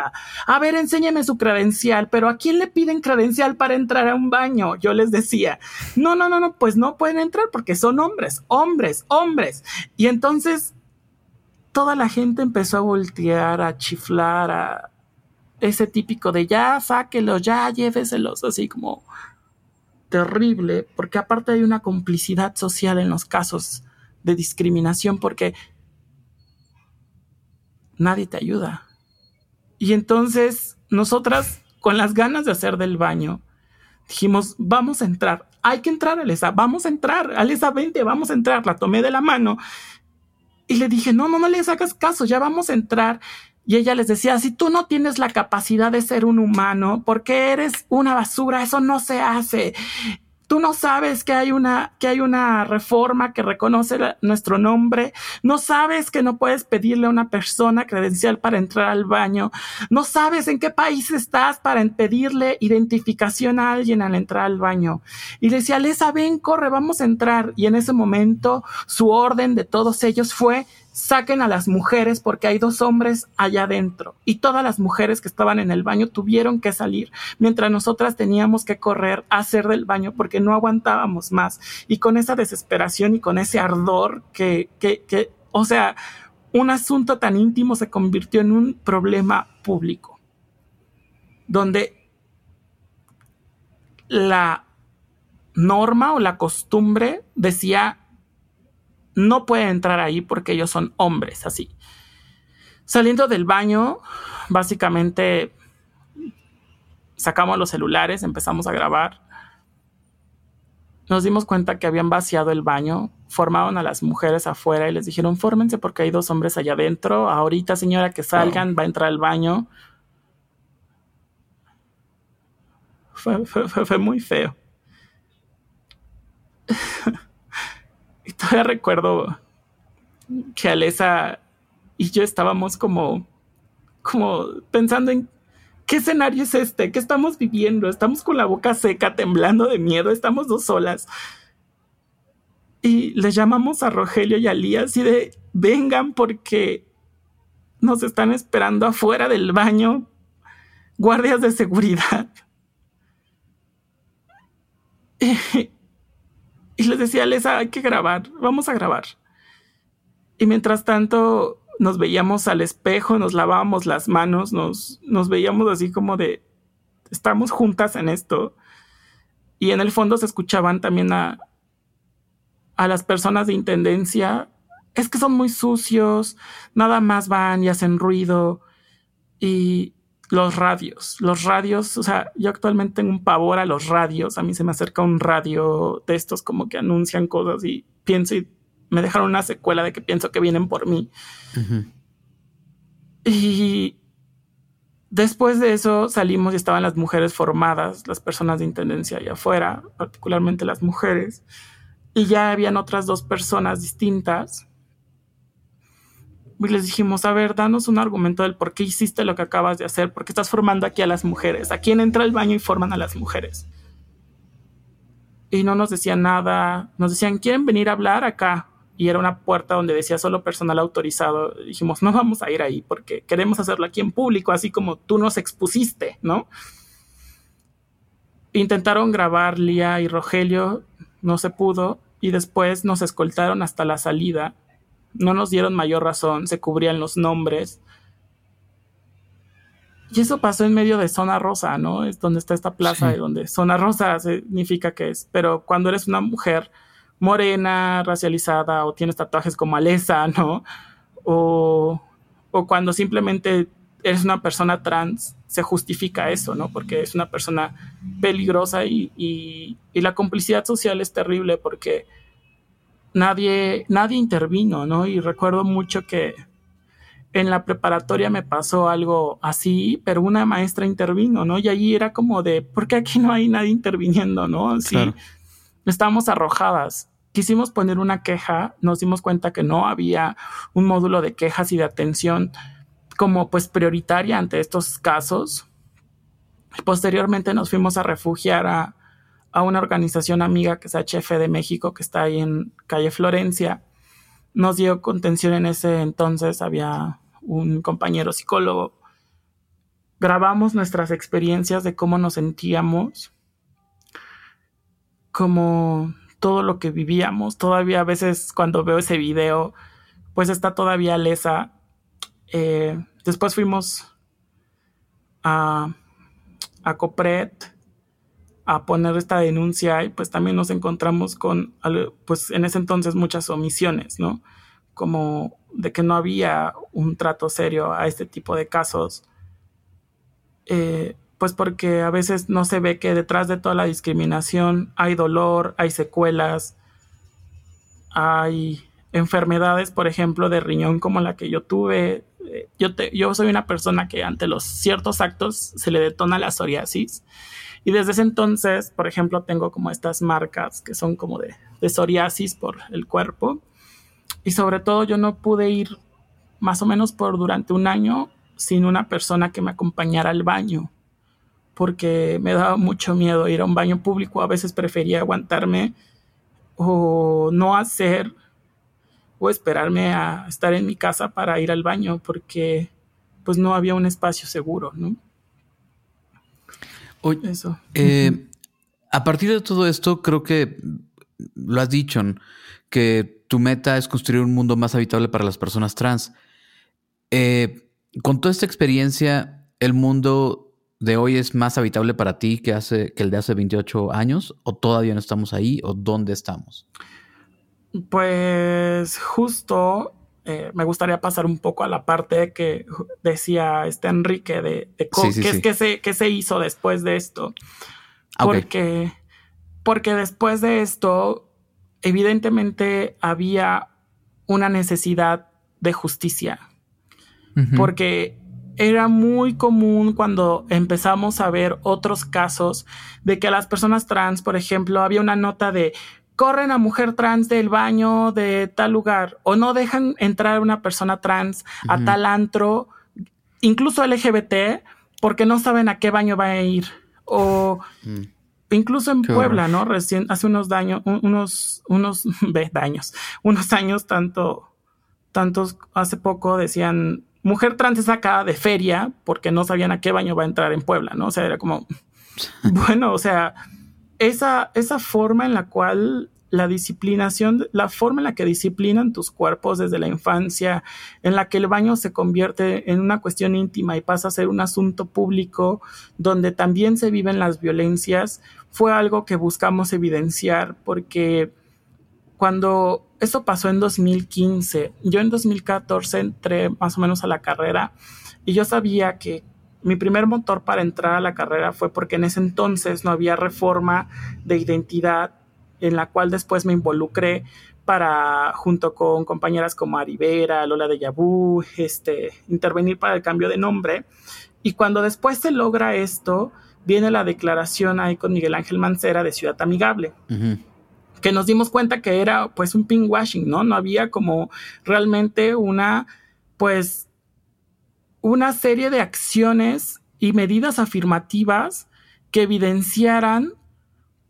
A ver, enséñeme su credencial, pero ¿a quién le piden credencial para entrar a un baño? Yo les decía, no, no, no, no, pues no pueden entrar porque son hombres, hombres, hombres. Y entonces toda la gente empezó a voltear, a chiflar, a ese típico de ya, sáquelos, ya, lléveselos, así como terrible, porque aparte hay una complicidad social en los casos de discriminación, porque nadie te ayuda. Y entonces nosotras, con las ganas de hacer del baño, dijimos, vamos a entrar, hay que entrar, Alesa, vamos a entrar, Alesa, vente, vamos a entrar. La tomé de la mano y le dije, no, no, no le hagas caso, ya vamos a entrar. Y ella les decía, si tú no tienes la capacidad de ser un humano, porque eres una basura, eso no se hace. Tú no sabes que hay una, que hay una reforma que reconoce nuestro nombre. No sabes que no puedes pedirle a una persona credencial para entrar al baño. No sabes en qué país estás para pedirle identificación a alguien al entrar al baño. Y decía, Lesa, ven, corre, vamos a entrar. Y en ese momento su orden de todos ellos fue saquen a las mujeres porque hay dos hombres allá adentro. Y todas las mujeres que estaban en el baño tuvieron que salir, mientras nosotras teníamos que correr a hacer del baño porque no aguantábamos más. Y con esa desesperación y con ese ardor que, que, que o sea, un asunto tan íntimo se convirtió en un problema público, donde la norma o la costumbre decía no puede entrar ahí porque ellos son hombres, así. Saliendo del baño, básicamente sacamos los celulares, empezamos a grabar. Nos dimos cuenta que habían vaciado el baño, formaron a las mujeres afuera y les dijeron, fórmense porque hay dos hombres allá adentro. Ahorita, señora, que salgan, va a entrar al baño. Fue, fue muy feo. Todavía recuerdo que Alesa y yo estábamos como, como pensando en qué escenario es este, qué estamos viviendo, estamos con la boca seca, temblando de miedo, estamos dos solas. Y le llamamos a Rogelio y a Lía así de, vengan porque nos están esperando afuera del baño guardias de seguridad. Y les decía, Lesa, hay que grabar, vamos a grabar. Y mientras tanto nos veíamos al espejo, nos lavábamos las manos, nos, nos veíamos así como de, estamos juntas en esto. Y en el fondo se escuchaban también a, a las personas de intendencia, es que son muy sucios, nada más van y hacen ruido. Y, los radios, los radios, o sea, yo actualmente tengo un pavor a los radios, a mí se me acerca un radio de estos como que anuncian cosas y pienso y me dejaron una secuela de que pienso que vienen por mí. Y después de eso salimos y estaban las mujeres formadas, las personas de intendencia allá afuera, particularmente las mujeres, y ya habían otras dos personas distintas Y les dijimos, a ver, danos un argumento del por qué hiciste lo que acabas de hacer, por qué estás formando aquí a las mujeres, a quién entra al baño y forman a las mujeres. Y no nos decían nada, nos decían, ¿quieren venir a hablar acá? Y era una puerta donde decía solo personal autorizado. dijimos, no vamos a ir ahí porque queremos hacerlo aquí en público, así como tú nos expusiste, ¿no? Intentaron grabar Lía y Rogelio, no se pudo, y después nos escoltaron hasta la salida no nos dieron mayor razón, se cubrían los nombres. Y eso pasó en medio de Zona Rosa, ¿no? Es donde está esta plaza, de donde Zona Rosa significa que es. Pero cuando eres una mujer morena, racializada, o tienes tatuajes como Alesa, ¿no? O, o cuando simplemente eres una persona trans, se justifica eso, ¿no? Porque es una persona peligrosa y, y, y la complicidad social es terrible porque nadie, nadie intervino, ¿no? Y recuerdo mucho que en la preparatoria me pasó algo así, pero una maestra intervino, ¿no? Y allí era como de, ¿por qué aquí no hay nadie interviniendo, no? Sí, estábamos arrojadas. Quisimos poner una queja, nos dimos cuenta que no había un módulo de quejas y de atención como pues prioritaria ante estos casos. Posteriormente nos fuimos a refugiar a, a una organización amiga que es HF de México, que está ahí en calle Florencia. Nos dio contención en ese entonces, había un compañero psicólogo. Grabamos nuestras experiencias de cómo nos sentíamos, como todo lo que vivíamos. Todavía a veces cuando veo ese video, pues está todavía lesa. Eh, después fuimos a, a Copret a poner esta denuncia y pues también nos encontramos con, pues en ese entonces muchas omisiones, ¿no? Como de que no había un trato serio a este tipo de casos, eh, pues porque a veces no se ve que detrás de toda la discriminación hay dolor, hay secuelas, hay enfermedades, por ejemplo, de riñón como la que yo tuve. Eh, yo, te, yo soy una persona que ante los ciertos actos se le detona la psoriasis y desde ese entonces, por ejemplo, tengo como estas marcas que son como de, psoriasis por el cuerpo. Y sobre todo yo no pude ir más o menos por durante un año sin una persona que me acompañara al baño, porque me daba mucho miedo ir a un baño público. A veces prefería aguantarme o no hacer o esperarme a estar en mi casa para ir al baño, porque pues no había un espacio seguro, ¿no?
Eso. Eh, a partir de todo esto, creo que lo has dicho, que tu meta es construir un mundo más habitable para las personas trans. Eh, con toda esta experiencia, ¿el mundo de hoy es más habitable para ti que, hace, que el de hace 28 años? ¿O todavía no estamos ahí? ¿O dónde estamos?
Pues justo eh, me gustaría pasar un poco a la parte que decía este Enrique de, qué, se, se, hizo después de esto. Ah, porque, porque después de esto, evidentemente había una necesidad de justicia. Porque era muy común cuando empezamos a ver otros casos de que las personas trans, por ejemplo, había una nota de corren a mujer trans del baño de tal lugar o no dejan entrar una persona trans a tal antro, incluso LGBT, porque no saben a qué baño va a ir. O mm. incluso en Puebla, ¿no? Recién, hace unos daños, unos, unos daños, unos años, tanto, tantos, hace poco decían, mujer trans es sacada de feria porque no sabían a qué baño va a entrar en Puebla, ¿no? O sea, era como, bueno, o sea, esa, esa forma en la cual la disciplinación, la forma en la que disciplinan tus cuerpos desde la infancia, en la que el baño se convierte en una cuestión íntima y pasa a ser un asunto público donde también se viven las violencias, fue algo que buscamos evidenciar porque cuando eso pasó en 2015, yo en 2014 entré más o menos a la carrera y yo sabía que mi primer motor para entrar a la carrera fue porque en ese entonces no había reforma de identidad en la cual después me involucré para, junto con compañeras como Arivera, Lola de Yabú, este, intervenir para el cambio de nombre. Y cuando después se logra esto, viene la declaración ahí con Miguel Ángel Mancera de Ciudad Amigable. Que nos dimos cuenta que era pues un washing, ¿no? No había como realmente una pues, una serie de acciones y medidas afirmativas que evidenciaran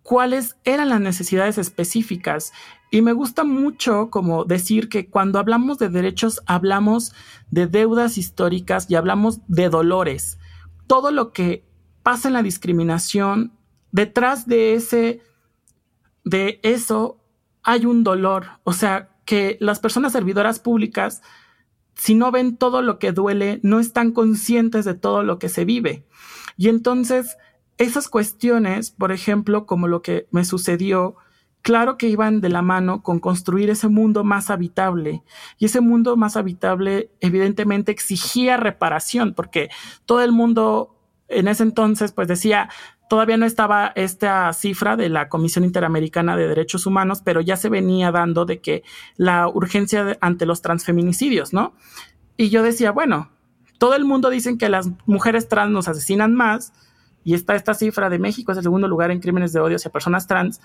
cuáles eran las necesidades específicas. Y me gusta mucho como decir que cuando hablamos de derechos hablamos de deudas históricas y hablamos de dolores. Todo lo que pasa en la discriminación, detrás de ese de eso hay un dolor, o sea, que las personas servidoras públicas si no ven todo lo que duele, no están conscientes de todo lo que se vive. Y entonces esas cuestiones, por ejemplo, como lo que me sucedió, claro que iban de la mano con construir ese mundo más habitable. Y ese mundo más habitable evidentemente exigía reparación, porque todo el mundo en ese entonces pues decía, todavía no estaba esta cifra de la Comisión Interamericana de Derechos Humanos, pero ya se venía dando de que la urgencia ante los transfeminicidios, ¿no? Y yo decía, bueno, todo el mundo dice que las mujeres trans nos asesinan más, y está esta cifra de México es el segundo lugar en crímenes de odio hacia personas trans.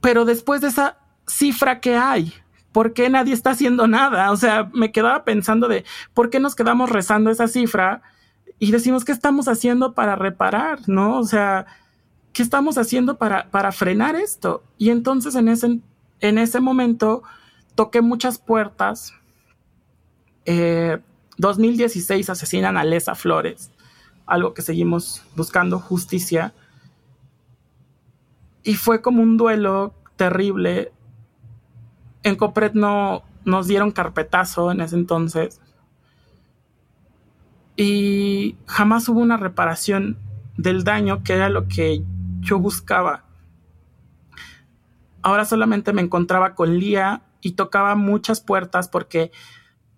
Pero después de esa cifra que hay, ¿por qué nadie está haciendo nada? O sea, me quedaba pensando de por qué nos quedamos rezando esa cifra y decimos qué estamos haciendo para reparar, ¿no? O sea, ¿qué estamos haciendo para, para frenar esto? Y entonces en ese, en ese momento toqué muchas puertas. 2016 eh, asesinan a Lesa Flores algo que seguimos buscando, justicia. Y fue como un duelo terrible. En Copret no nos dieron carpetazo en ese entonces. Y jamás hubo una reparación del daño que era lo que yo buscaba. Ahora solamente me encontraba con Lía y tocaba muchas puertas porque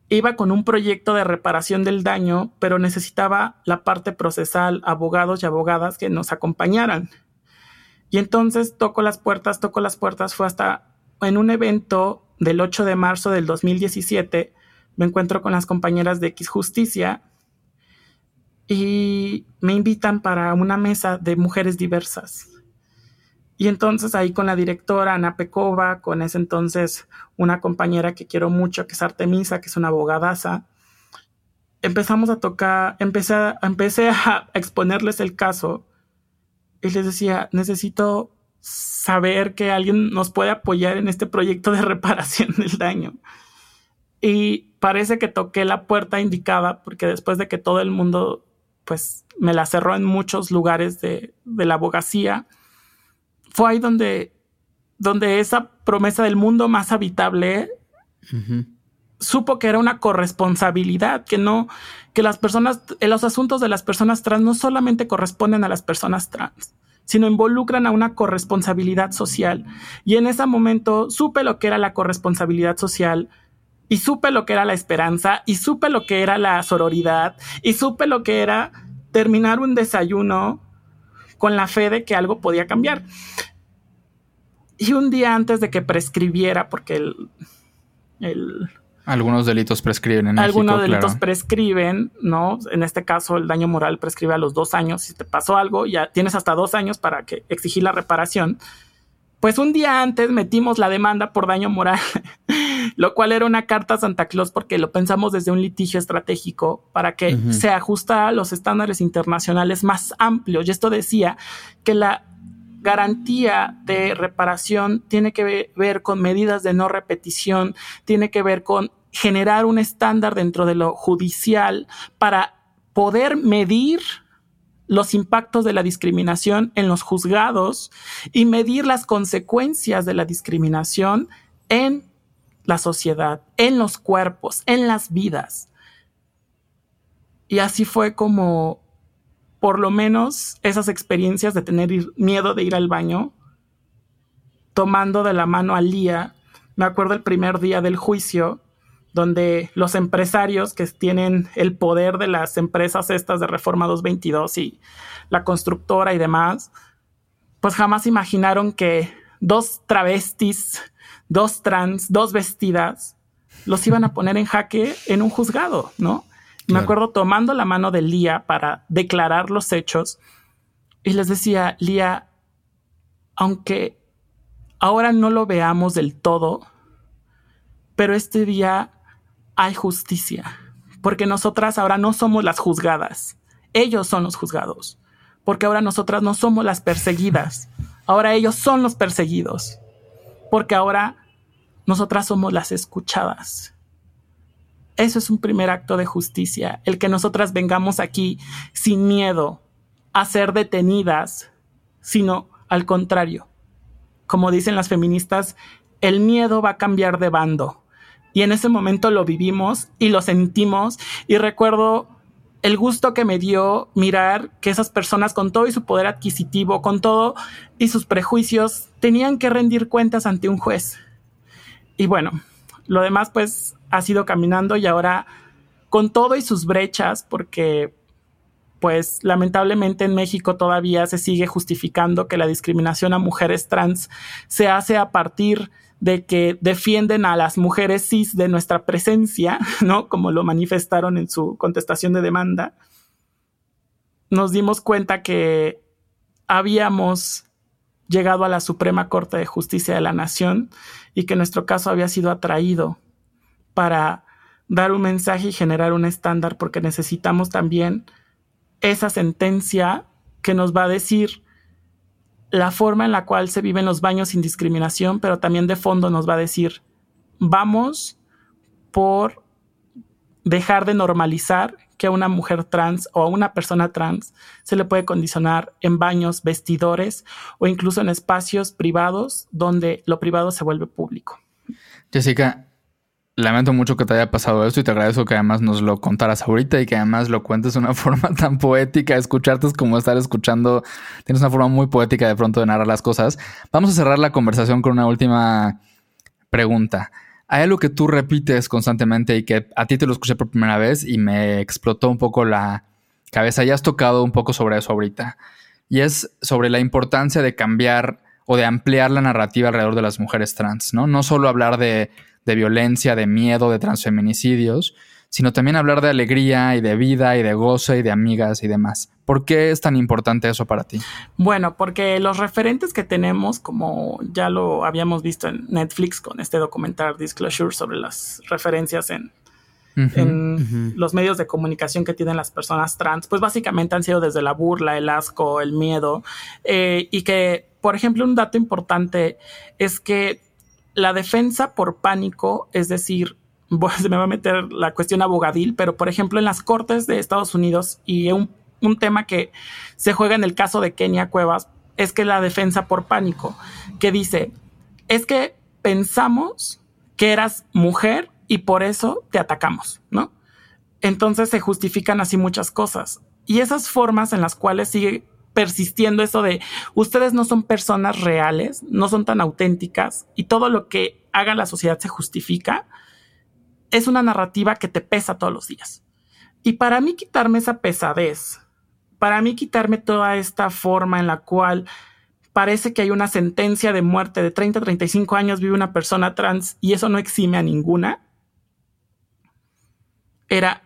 iba con un proyecto de reparación del daño, pero necesitaba la parte procesal, abogados y abogadas que nos acompañaran. Y entonces toco las puertas, toco las puertas, fue hasta en un evento del 8 de marzo del 2017, me encuentro con las compañeras de X Justicia y me invitan para una mesa de mujeres diversas. Y entonces ahí con la directora Ana Pecova, con ese entonces una compañera que quiero mucho, que es Artemisa, que es una abogadaza, empezamos a tocar, empecé empecé a exponerles el caso y les decía, necesito saber que alguien nos puede apoyar en este proyecto de reparación del daño. Y parece que toqué la puerta indicada porque después de que todo el mundo pues me la cerró en muchos lugares de, de la abogacía, fue ahí donde, donde esa promesa del mundo más habitable supo que era una corresponsabilidad, que no, que las personas, los asuntos de las personas trans no solamente corresponden a las personas trans, sino involucran a una corresponsabilidad social. Y en ese momento supe lo que era la corresponsabilidad social, y supe lo que era la esperanza, y supe lo que era la sororidad, y supe lo que era terminar un desayuno con la fe de que algo podía cambiar. Y un día antes de que prescribiera, porque el,
algunos delitos prescriben en
Algunos delitos prescriben, ¿no? En este caso, el daño moral prescribe a los dos años. Si te pasó algo, ya tienes hasta dos años para que exigir la reparación. Pues un día antes metimos la demanda por daño moral, lo cual era una carta a Santa Claus porque lo pensamos desde un litigio estratégico para que se ajustara a los estándares internacionales más amplios. Y esto decía que la garantía de reparación tiene que ver con medidas de no repetición, tiene que ver con generar un estándar dentro de lo judicial para poder medir los impactos de la discriminación en los juzgados y medir las consecuencias de la discriminación en la sociedad, en los cuerpos, en las vidas. Y así fue como, por lo menos, esas experiencias de tener miedo de ir al baño, tomando de la mano a Lía, me acuerdo el primer día del juicio, donde los empresarios que tienen el poder de las empresas estas de Reforma 222 y la constructora y demás, pues jamás imaginaron que dos travestis, dos trans, dos vestidas, los iban a poner en jaque en un juzgado, ¿no? Me acuerdo tomando la mano de Lía para declarar los hechos y les decía, Lía, aunque ahora no lo veamos del todo, pero este día hay justicia. porque nosotras ahora no somos las juzgadas, ellos son los juzgados, porque ahora nosotras no somos las perseguidas, ahora ellos son los perseguidos, porque ahora nosotras somos las escuchadas. Eso es un primer acto de justicia, el que nosotras vengamos aquí sin miedo a ser detenidas, sino al contrario. Como dicen las feministas, el miedo va a cambiar de bando. Y en ese momento lo vivimos y lo sentimos y recuerdo el gusto que me dio mirar que esas personas con todo y su poder adquisitivo, con todo y sus prejuicios, tenían que rendir cuentas ante un juez. Y bueno, lo demás pues ha sido caminando y ahora con todo y sus brechas, porque pues lamentablemente en México todavía se sigue justificando que la discriminación a mujeres trans se hace a partir de que defienden a las mujeres cis de nuestra presencia, ¿no? Como lo manifestaron en su contestación de demanda, nos dimos cuenta que habíamos llegado a la Suprema Corte de Justicia de la Nación y que nuestro caso había sido atraído para dar un mensaje y generar un estándar porque necesitamos también esa sentencia que nos va a decir la forma en la cual se viven los baños sin discriminación, pero también de fondo nos va a decir, vamos por dejar de normalizar que a una mujer trans o a una persona trans se le puede condicionar en baños, vestidores o incluso en espacios privados donde lo privado se vuelve público.
Jessica, lamento mucho que te haya pasado esto y te agradezco que además nos lo contaras ahorita y que además lo cuentes de una forma tan poética. Escucharte es como estar escuchando. Tienes una forma muy poética de pronto de narrar las cosas. Vamos a cerrar la conversación con una última pregunta. Hay algo que tú repites constantemente y que a ti te lo escuché por primera vez y me explotó un poco la cabeza. Ya has tocado un poco sobre eso ahorita. Y es sobre la importancia de cambiar o de ampliar la narrativa alrededor de las mujeres trans, ¿no? No solo hablar de de violencia, de miedo, de transfeminicidios, sino también hablar de alegría y de vida y de goce y de amigas y demás. ¿Por qué es tan importante eso para ti?
Bueno, porque los referentes que tenemos, como ya lo habíamos visto en Netflix con este documental Disclosure sobre las referencias en, los medios de comunicación que tienen las personas trans, pues básicamente han sido desde la burla, el asco, el miedo, eh, y que, por ejemplo, un dato importante es que la defensa por pánico, es decir, se me va a meter la cuestión abogadil, pero por ejemplo en las cortes de Estados Unidos y un, un tema que se juega en el caso de Kenia Cuevas es que la defensa por pánico, que dice, es que pensamos que eras mujer y por eso te atacamos, ¿no? Entonces se justifican así muchas cosas. Y esas formas en las cuales sigue persistiendo eso de ustedes no son personas reales, no son tan auténticas y todo lo que haga la sociedad se justifica, es una narrativa que te pesa todos los días. Y para mí quitarme esa pesadez, para mí quitarme toda esta forma en la cual parece que hay una sentencia de muerte de 30 a 35 años vive una persona trans y eso no exime a ninguna, era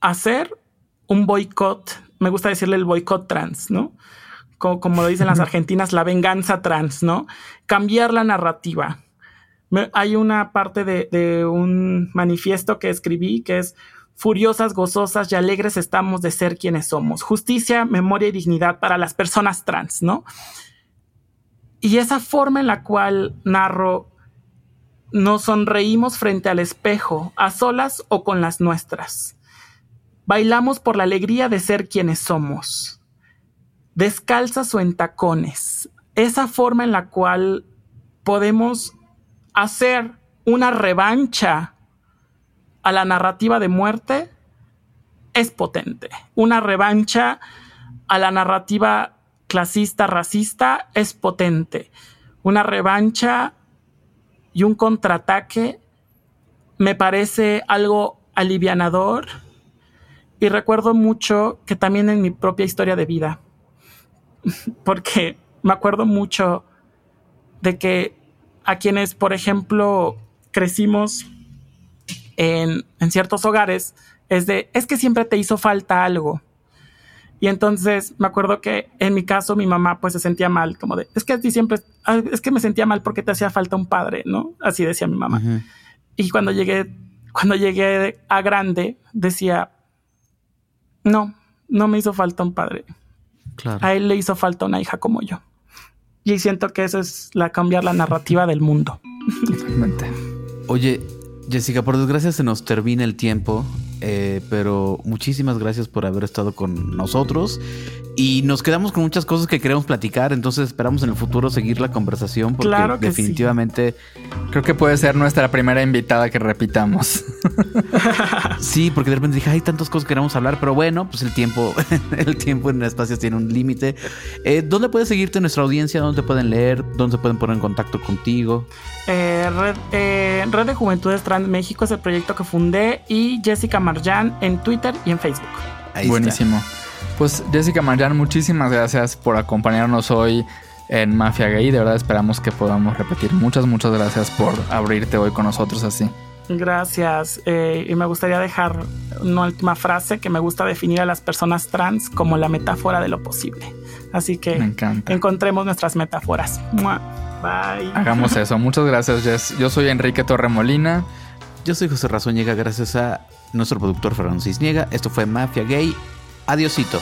hacer un boicot me gusta decirle el boicot trans, ¿no? Como, lo dicen las argentinas, la venganza trans, ¿no? Cambiar la narrativa. Hay una parte de, de un manifiesto que escribí que es furiosas, gozosas y alegres estamos de ser quienes somos. Justicia, memoria y dignidad para las personas trans, ¿no? Y esa forma en la cual narro, nos sonreímos frente al espejo, a solas o con las nuestras. Bailamos por la alegría de ser quienes somos. Descalzas o en tacones. Esa forma en la cual podemos hacer una revancha a la narrativa de muerte es potente. Una revancha a la narrativa clasista, racista es potente. Una revancha y un contraataque me parece algo alivianador y recuerdo mucho que también en mi propia historia de vida, porque me acuerdo mucho de que a quienes, por ejemplo, crecimos en, ciertos hogares, es de, es que siempre te hizo falta algo. Y entonces me acuerdo que en mi caso mi mamá pues se sentía mal, como de, es que a ti siempre, es que me sentía mal porque te hacía falta un padre, ¿no? Así decía mi mamá. Y cuando llegué cuando llegué a grande, decía, no, no me hizo falta un padre. A él le hizo falta una hija como yo. Y siento que eso es la cambiar la narrativa del mundo.
Totalmente. Oye, Jessica, por desgracia se nos termina el tiempo, eh, pero muchísimas gracias por haber estado con nosotros y nos quedamos con muchas cosas que queremos platicar, entonces esperamos en el futuro seguir la conversación porque definitivamente
creo que puede ser nuestra primera invitada que repitamos.
sí, porque de repente dije, hay tantas cosas que queremos hablar, pero bueno, pues el tiempo, el tiempo en el espacio tiene un límite. Eh, ¿Dónde puede seguirte nuestra audiencia? ¿Dónde te pueden leer? ¿Dónde se pueden poner en contacto contigo?
Eh, Red, eh, Red de Juventudes Trans México es el proyecto que fundé y Jessica Marjan en Twitter y en Facebook.
Buenísimo. Pues Jessica Marian, muchísimas gracias por acompañarnos hoy en Mafia Gay. De verdad esperamos que podamos repetir. Muchas, muchas gracias por abrirte hoy con nosotros así.
Gracias. Eh, y me gustaría dejar una última frase que me gusta definir a las personas trans como la metáfora de lo posible. Así que encontremos nuestras metáforas. Bye.
Hagamos eso. Muchas gracias, Jess. Yo soy Enrique Torremolina.
Yo soy José Razóñega, gracias a nuestro productor Fernando Cisniega. Esto fue Mafia Gay. Adiosito.